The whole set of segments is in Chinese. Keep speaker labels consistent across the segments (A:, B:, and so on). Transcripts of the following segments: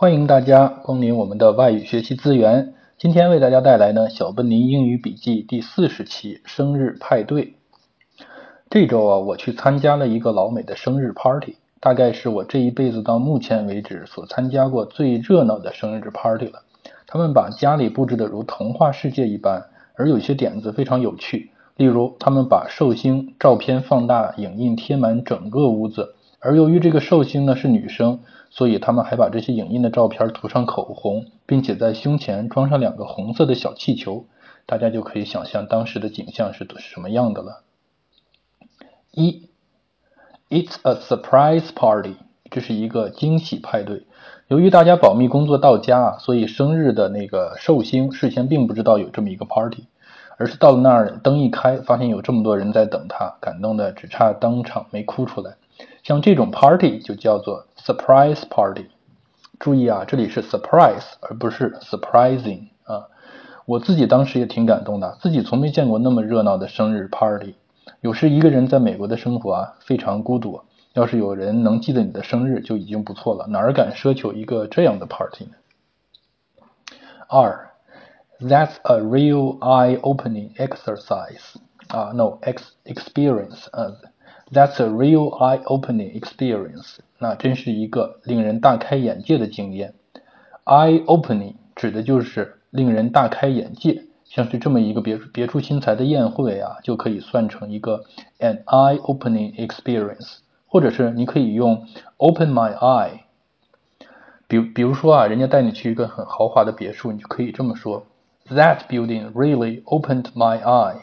A: 欢迎大家光临我们的外语学习资源。今天为大家带来呢小笨林英语笔记第四十期生日派对。这周啊，我去参加了一个老美的生日 party，大概是我这一辈子到目前为止所参加过最热闹的生日 party 了。他们把家里布置的如童话世界一般，而有些点子非常有趣。例如，他们把寿星照片放大影印贴满整个屋子。而由于这个寿星呢是女生，所以他们还把这些影印的照片涂上口红，并且在胸前装上两个红色的小气球，大家就可以想象当时的景象是什么样的了。一，It's a surprise party，这是一个惊喜派对。由于大家保密工作到家啊，所以生日的那个寿星事先并不知道有这么一个 party，而是到了那儿灯一开，发现有这么多人在等他，感动的只差当场没哭出来。像这种 party 就叫做 surprise party。注意啊，这里是 surprise 而不是 surprising 啊。我自己当时也挺感动的，自己从没见过那么热闹的生日 party。有时一个人在美国的生活啊，非常孤独。要是有人能记得你的生日就已经不错了，哪儿敢奢求一个这样的 party 呢？二，That's a real eye-opening exercise 啊，no，ex experience 啊。That's a real eye-opening experience。那真是一个令人大开眼界的经验。Eye-opening 指的就是令人大开眼界，像是这么一个别别出心裁的宴会啊，就可以算成一个 an eye-opening experience。或者是你可以用 open my eye。比比如说啊，人家带你去一个很豪华的别墅，你就可以这么说：That building really opened my eye。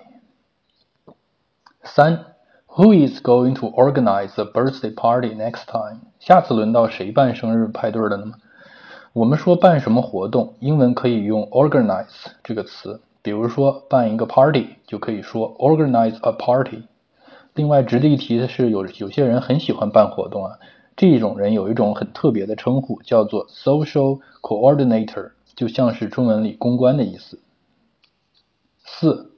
A: 三。Who is going to organize a birthday party next time？下次轮到谁办生日派对了呢？我们说办什么活动，英文可以用 organize 这个词。比如说办一个 party，就可以说 organize a party。另外值得一提的是，有有些人很喜欢办活动啊，这种人有一种很特别的称呼，叫做 social coordinator，就像是中文里公关的意思。四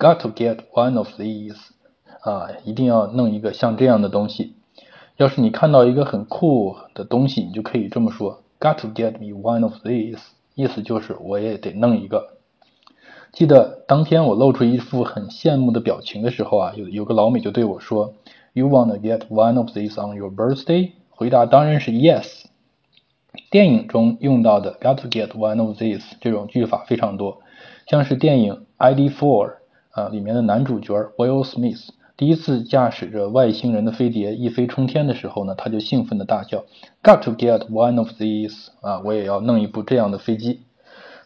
A: ，got to get one of these。啊，一定要弄一个像这样的东西。要是你看到一个很酷的东西，你就可以这么说：Got to get me one of these。意思就是我也得弄一个。记得当天我露出一副很羡慕的表情的时候啊，有有个老美就对我说：You wanna get one of these on your birthday？回答当然是 Yes。电影中用到的 Got to get one of these 这种句法非常多，像是电影 ID Four 啊里面的男主角 Will Smith。第一次驾驶着外星人的飞碟一飞冲天的时候呢，他就兴奋的大叫：“Got to get one of these！” 啊，我也要弄一部这样的飞机。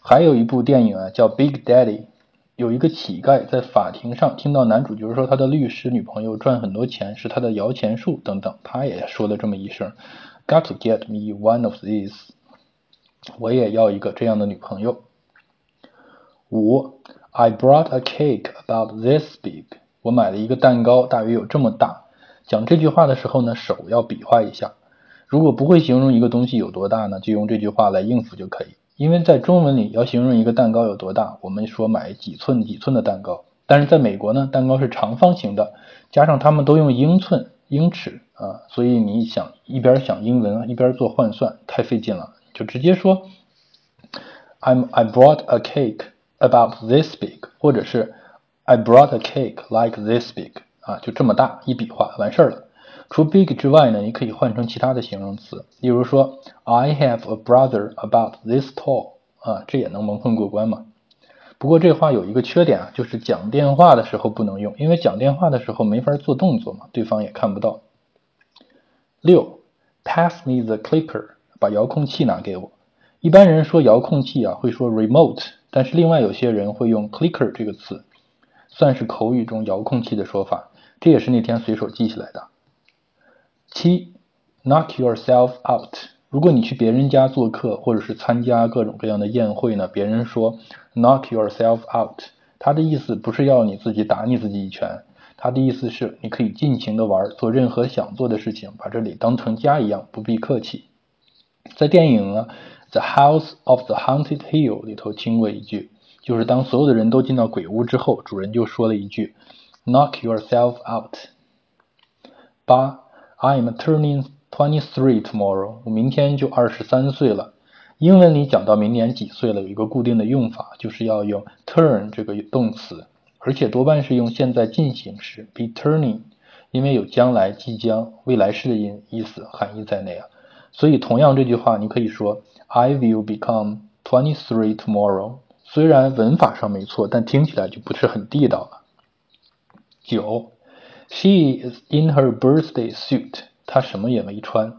A: 还有一部电影啊，叫《Big Daddy》，有一个乞丐在法庭上听到男主角说他的律师女朋友赚很多钱是他的摇钱树等等，他也说了这么一声：“Got to get me one of these！” 我也要一个这样的女朋友。五，I brought a cake about this big。我买了一个蛋糕，大约有这么大。讲这句话的时候呢，手要比划一下。如果不会形容一个东西有多大呢，就用这句话来应付就可以。因为在中文里要形容一个蛋糕有多大，我们说买几寸几寸的蛋糕。但是在美国呢，蛋糕是长方形的，加上他们都用英寸、英尺啊，所以你想一边想英文一边做换算太费劲了，就直接说 I'm I brought a cake about this big，或者是。I brought a cake like this big，啊，就这么大，一笔画完事儿了。除 big 之外呢，你可以换成其他的形容词，例如说 I have a brother about this tall，啊，这也能蒙混过关嘛。不过这话有一个缺点啊，就是讲电话的时候不能用，因为讲电话的时候没法做动作嘛，对方也看不到。六，Pass me the clicker，把遥控器拿给我。一般人说遥控器啊，会说 remote，但是另外有些人会用 clicker 这个词。算是口语中遥控器的说法，这也是那天随手记下来的。七，knock yourself out。如果你去别人家做客，或者是参加各种各样的宴会呢，别人说 knock yourself out，他的意思不是要你自己打你自己一拳，他的意思是你可以尽情的玩，做任何想做的事情，把这里当成家一样，不必客气。在电影呢《The House of the Haunted Hill》里头听过一句。就是当所有的人都进到鬼屋之后，主人就说了一句：“Knock yourself out。”八，I am turning twenty three tomorrow。我明天就二十三岁了。英文里讲到明年几岁了，有一个固定的用法，就是要用 turn 这个动词，而且多半是用现在进行时 be turning，因为有将来、即将、未来式的意意思含义在内啊。所以同样这句话你可以说 I will become twenty three tomorrow。虽然文法上没错，但听起来就不是很地道了。九，She is in her birthday suit。她什么也没穿。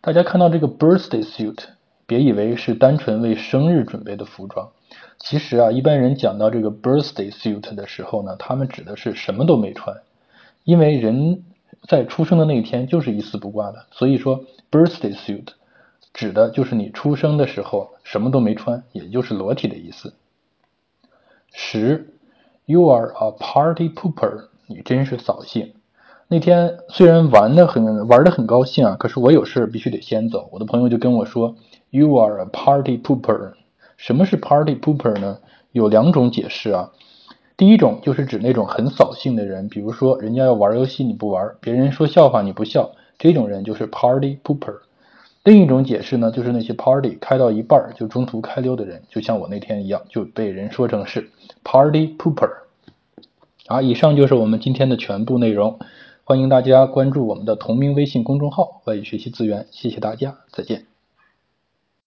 A: 大家看到这个 birthday suit，别以为是单纯为生日准备的服装。其实啊，一般人讲到这个 birthday suit 的时候呢，他们指的是什么都没穿。因为人在出生的那一天就是一丝不挂的，所以说 birthday suit 指的就是你出生的时候什么都没穿，也就是裸体的意思。十，You are a party pooper。你真是扫兴。那天虽然玩的很玩的很高兴啊，可是我有事必须得先走。我的朋友就跟我说，You are a party pooper。什么是 party pooper 呢？有两种解释啊。第一种就是指那种很扫兴的人，比如说人家要玩游戏你不玩，别人说笑话你不笑，这种人就是 party pooper。另一种解释呢，就是那些 party 开到一半就中途开溜的人，就像我那天一样，就被人说成是 party pooper。好，以上就是我们今天的全部内容。欢迎大家关注我们的同名微信公众号“外语学习资源”。谢谢大家，再见。